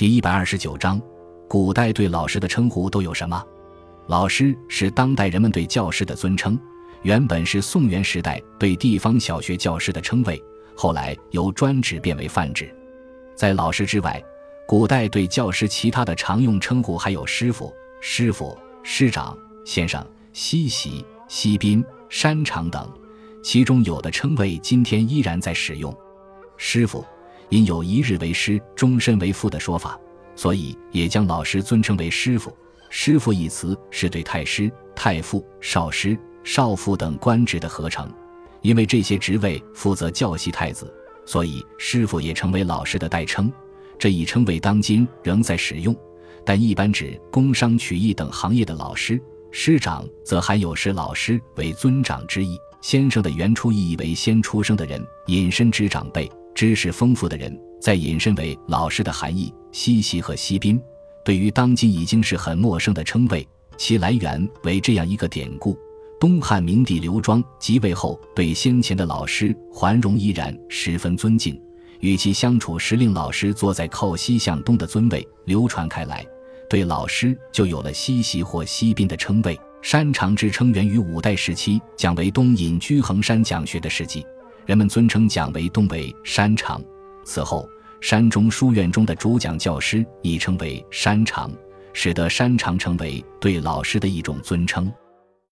第一百二十九章，古代对老师的称呼都有什么？老师是当代人们对教师的尊称，原本是宋元时代对地方小学教师的称谓，后来由专职变为泛指。在老师之外，古代对教师其他的常用称呼还有师傅、师傅、师长、先生、西席、西宾、山长等，其中有的称谓今天依然在使用。师傅因有一日为师，终身为父的说法，所以也将老师尊称为师傅。师傅一词是对太师、太傅、少师、少傅等官职的合成，因为这些职位负责教习太子，所以师傅也成为老师的代称。这一称谓当今仍在使用，但一般指工商曲艺等行业的老师。师长则含有师老师为尊长之意。先生的原初意义为先出生的人，引申之长辈、知识丰富的人，再引申为老师的含义。西席和西宾。对于当今已经是很陌生的称谓，其来源为这样一个典故：东汉明帝刘庄即位后，对先前的老师桓荣依然十分尊敬，与其相处时，令老师坐在靠西向东的尊位，流传开来，对老师就有了西席或西宾的称谓。山长之称源于五代时期蒋维东隐居衡山讲学的事迹，人们尊称蒋为东北山长。此后。山中书院中的主讲教师亦称为山长，使得山长成为对老师的一种尊称。